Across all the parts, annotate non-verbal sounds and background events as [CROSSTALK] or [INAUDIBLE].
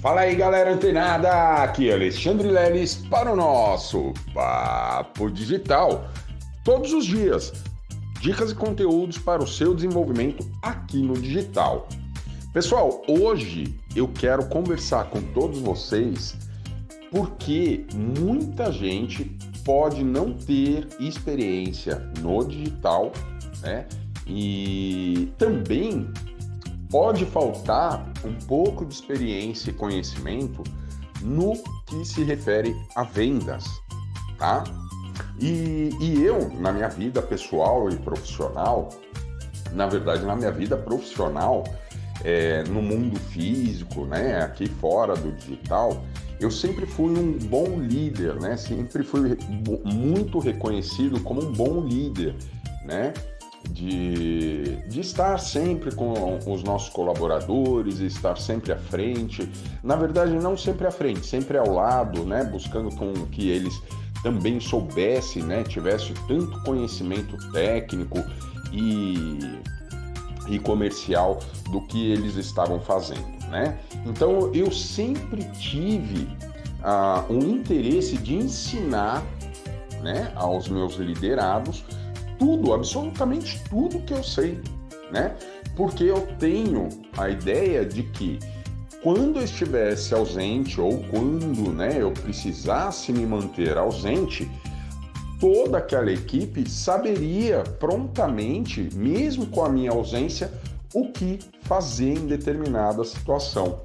Fala aí galera antenada, aqui é Alexandre Leles para o nosso Papo Digital. Todos os dias, dicas e conteúdos para o seu desenvolvimento aqui no digital. Pessoal, hoje eu quero conversar com todos vocês porque muita gente pode não ter experiência no digital, né? E também pode faltar um pouco de experiência e conhecimento no que se refere a vendas, tá? E, e eu, na minha vida pessoal e profissional, na verdade, na minha vida profissional, é, no mundo físico, né, aqui fora do digital, eu sempre fui um bom líder, né? Sempre fui muito reconhecido como um bom líder, né? De, de estar sempre com os nossos colaboradores, estar sempre à frente. Na verdade, não sempre à frente, sempre ao lado, né? Buscando com que eles também soubessem, né? Tivesse tanto conhecimento técnico e, e comercial do que eles estavam fazendo, né? Então, eu sempre tive uh, um interesse de ensinar né, aos meus liderados tudo, absolutamente tudo que eu sei, né? Porque eu tenho a ideia de que quando eu estivesse ausente ou quando né, eu precisasse me manter ausente, toda aquela equipe saberia prontamente, mesmo com a minha ausência, o que fazer em determinada situação.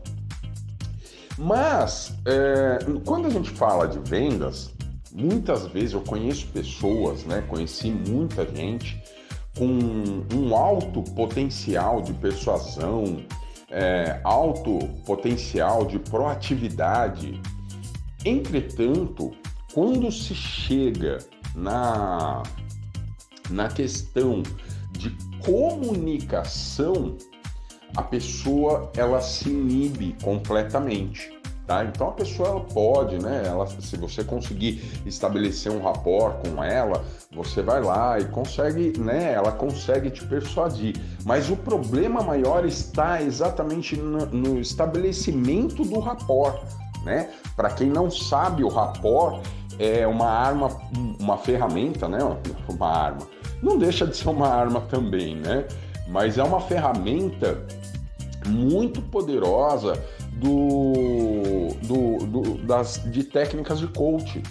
Mas, é, quando a gente fala de vendas, Muitas vezes eu conheço pessoas, né? Conheci muita gente com um alto potencial de persuasão, é, alto potencial de proatividade. Entretanto, quando se chega na, na questão de comunicação, a pessoa ela se inibe completamente. Tá? Então a pessoa pode, né? Ela, se você conseguir estabelecer um rapport com ela, você vai lá e consegue, né? Ela consegue te persuadir. Mas o problema maior está exatamente no, no estabelecimento do rapport, né? Para quem não sabe, o rapport é uma arma, uma ferramenta, né? [LAUGHS] Uma arma. Não deixa de ser uma arma também, né? Mas é uma ferramenta muito poderosa do, do, do, das, de técnicas de coaching.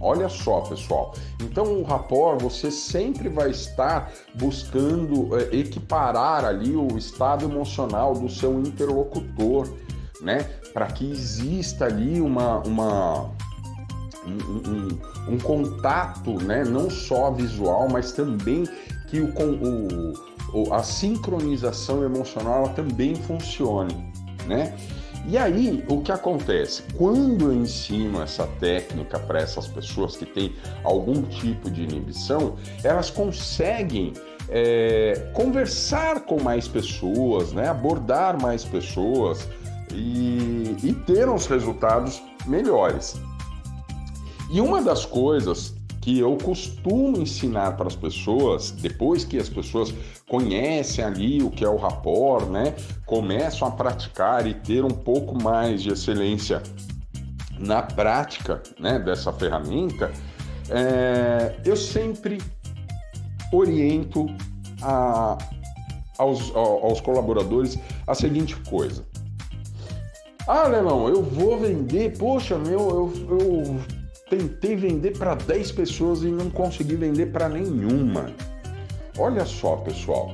Olha só, pessoal. Então, o rapport, você sempre vai estar buscando é, equiparar ali o estado emocional do seu interlocutor, né? Para que exista ali uma, uma um, um, um, contato, né? Não só visual, mas também que o, o, a sincronização emocional também funcione, né? E aí, o que acontece? Quando eu ensino essa técnica para essas pessoas que têm algum tipo de inibição, elas conseguem é, conversar com mais pessoas, né? abordar mais pessoas e, e ter uns resultados melhores. E uma das coisas que eu costumo ensinar para as pessoas, depois que as pessoas conhecem ali o que é o rapport, né? Começam a praticar e ter um pouco mais de excelência na prática né, dessa ferramenta, é, eu sempre oriento a, aos, aos colaboradores a seguinte coisa. Ah, Leilão, eu vou vender, poxa, meu, eu, eu Tentei vender para 10 pessoas e não consegui vender para nenhuma. Olha só, pessoal.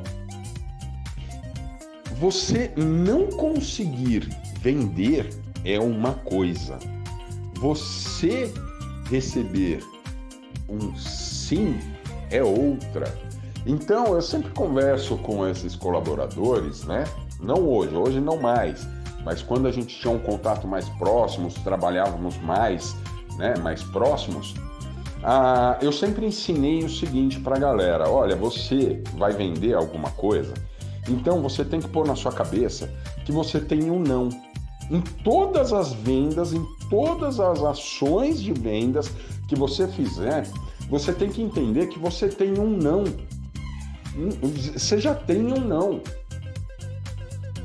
Você não conseguir vender é uma coisa. Você receber um sim é outra. Então, eu sempre converso com esses colaboradores, né? Não hoje, hoje não mais, mas quando a gente tinha um contato mais próximo, trabalhávamos mais né, mais próximos, ah, eu sempre ensinei o seguinte para a galera: olha, você vai vender alguma coisa, então você tem que pôr na sua cabeça que você tem um não. Em todas as vendas, em todas as ações de vendas que você fizer, você tem que entender que você tem um não. Você já tem um não.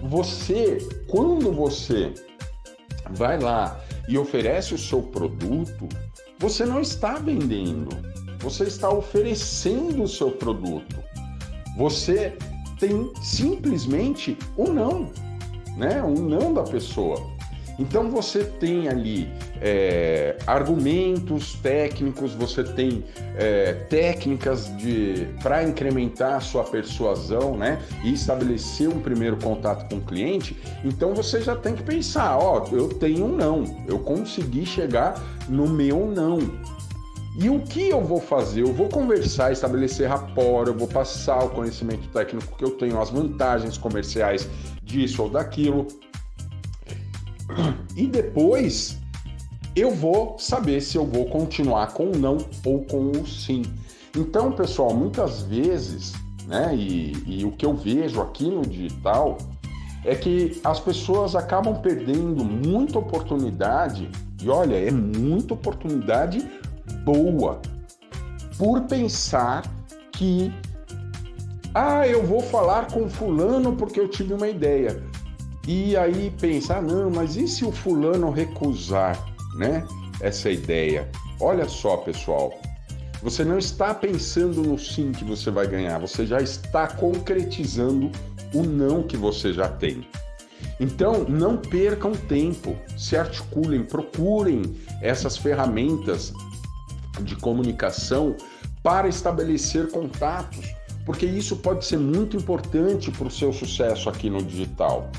Você, quando você vai lá e oferece o seu produto, você não está vendendo, você está oferecendo o seu produto. Você tem simplesmente um não, né? Um não da pessoa. Então você tem ali é, argumentos técnicos, você tem é, técnicas para incrementar a sua persuasão, né? E estabelecer um primeiro contato com o cliente. Então você já tem que pensar, ó, eu tenho um não, eu consegui chegar no meu não. E o que eu vou fazer? Eu vou conversar, estabelecer rapport, eu vou passar o conhecimento técnico que eu tenho, as vantagens comerciais disso ou daquilo. E depois eu vou saber se eu vou continuar com o não ou com o sim. Então, pessoal, muitas vezes, né, e, e o que eu vejo aqui no digital é que as pessoas acabam perdendo muita oportunidade, e olha, é muita oportunidade boa, por pensar que, ah, eu vou falar com Fulano porque eu tive uma ideia. E aí pensar, ah, não, mas e se o fulano recusar, né, essa ideia? Olha só, pessoal, você não está pensando no sim que você vai ganhar, você já está concretizando o não que você já tem. Então, não percam tempo, se articulem, procurem essas ferramentas de comunicação para estabelecer contatos, porque isso pode ser muito importante para o seu sucesso aqui no digital.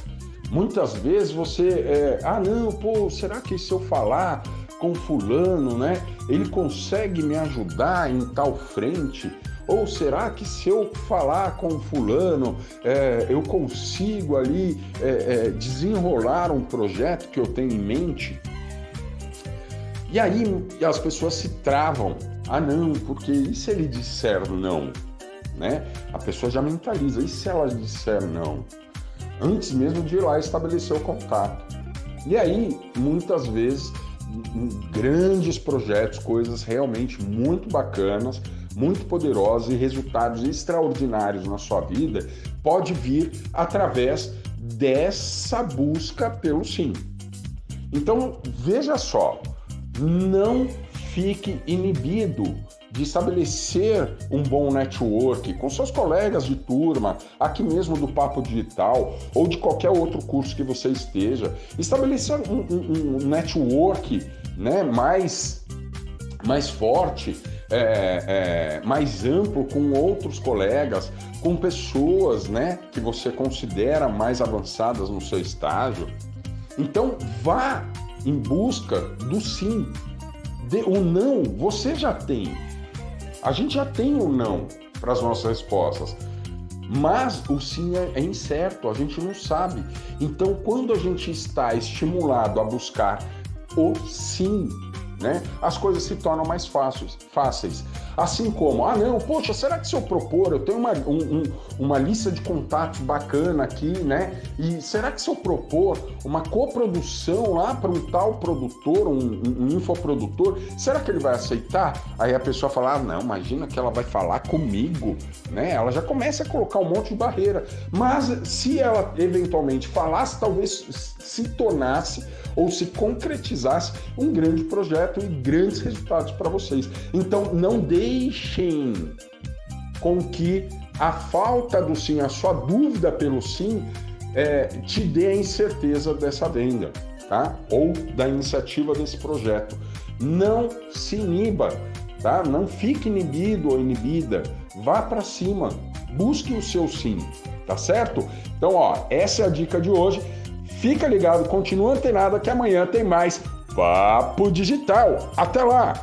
Muitas vezes você, é, ah não, pô, será que se eu falar com fulano, né, ele consegue me ajudar em tal frente? Ou será que se eu falar com fulano, é, eu consigo ali é, é, desenrolar um projeto que eu tenho em mente? E aí as pessoas se travam. Ah não, porque e se ele disser não? Né? A pessoa já mentaliza. E se ela disser não? Antes mesmo de ir lá estabelecer o contato. E aí, muitas vezes, grandes projetos, coisas realmente muito bacanas, muito poderosas e resultados extraordinários na sua vida, pode vir através dessa busca pelo sim. Então, veja só, não fique inibido de estabelecer um bom network com seus colegas de turma, aqui mesmo do Papo Digital ou de qualquer outro curso que você esteja, estabelecer um, um, um network né, mais, mais forte, é, é, mais amplo com outros colegas, com pessoas né, que você considera mais avançadas no seu estágio. Então, vá em busca do sim. O não você já tem. A gente já tem o não para as nossas respostas, mas o sim é, é incerto, a gente não sabe. Então, quando a gente está estimulado a buscar o sim, né, as coisas se tornam mais fáceis. fáceis. Assim como, ah não, poxa, será que se eu propor, eu tenho uma, um, um, uma lista de contatos bacana aqui, né? E será que se eu propor uma coprodução lá para um tal produtor, um, um, infoprodutor, será que ele vai aceitar? Aí a pessoa fala, ah, não, imagina que ela vai falar comigo, né? Ela já começa a colocar um monte de barreira. Mas se ela eventualmente falasse, talvez se tornasse ou se concretizasse um grande projeto e grandes resultados para vocês. Então não deixem com que a falta do sim, a sua dúvida pelo sim, é, te dê a incerteza dessa venda, tá? Ou da iniciativa desse projeto. Não se iniba, tá? Não fique inibido ou inibida. Vá para cima, busque o seu sim, tá certo? Então, ó, essa é a dica de hoje. Fica ligado, continua antenado que amanhã tem mais Papo Digital. Até lá!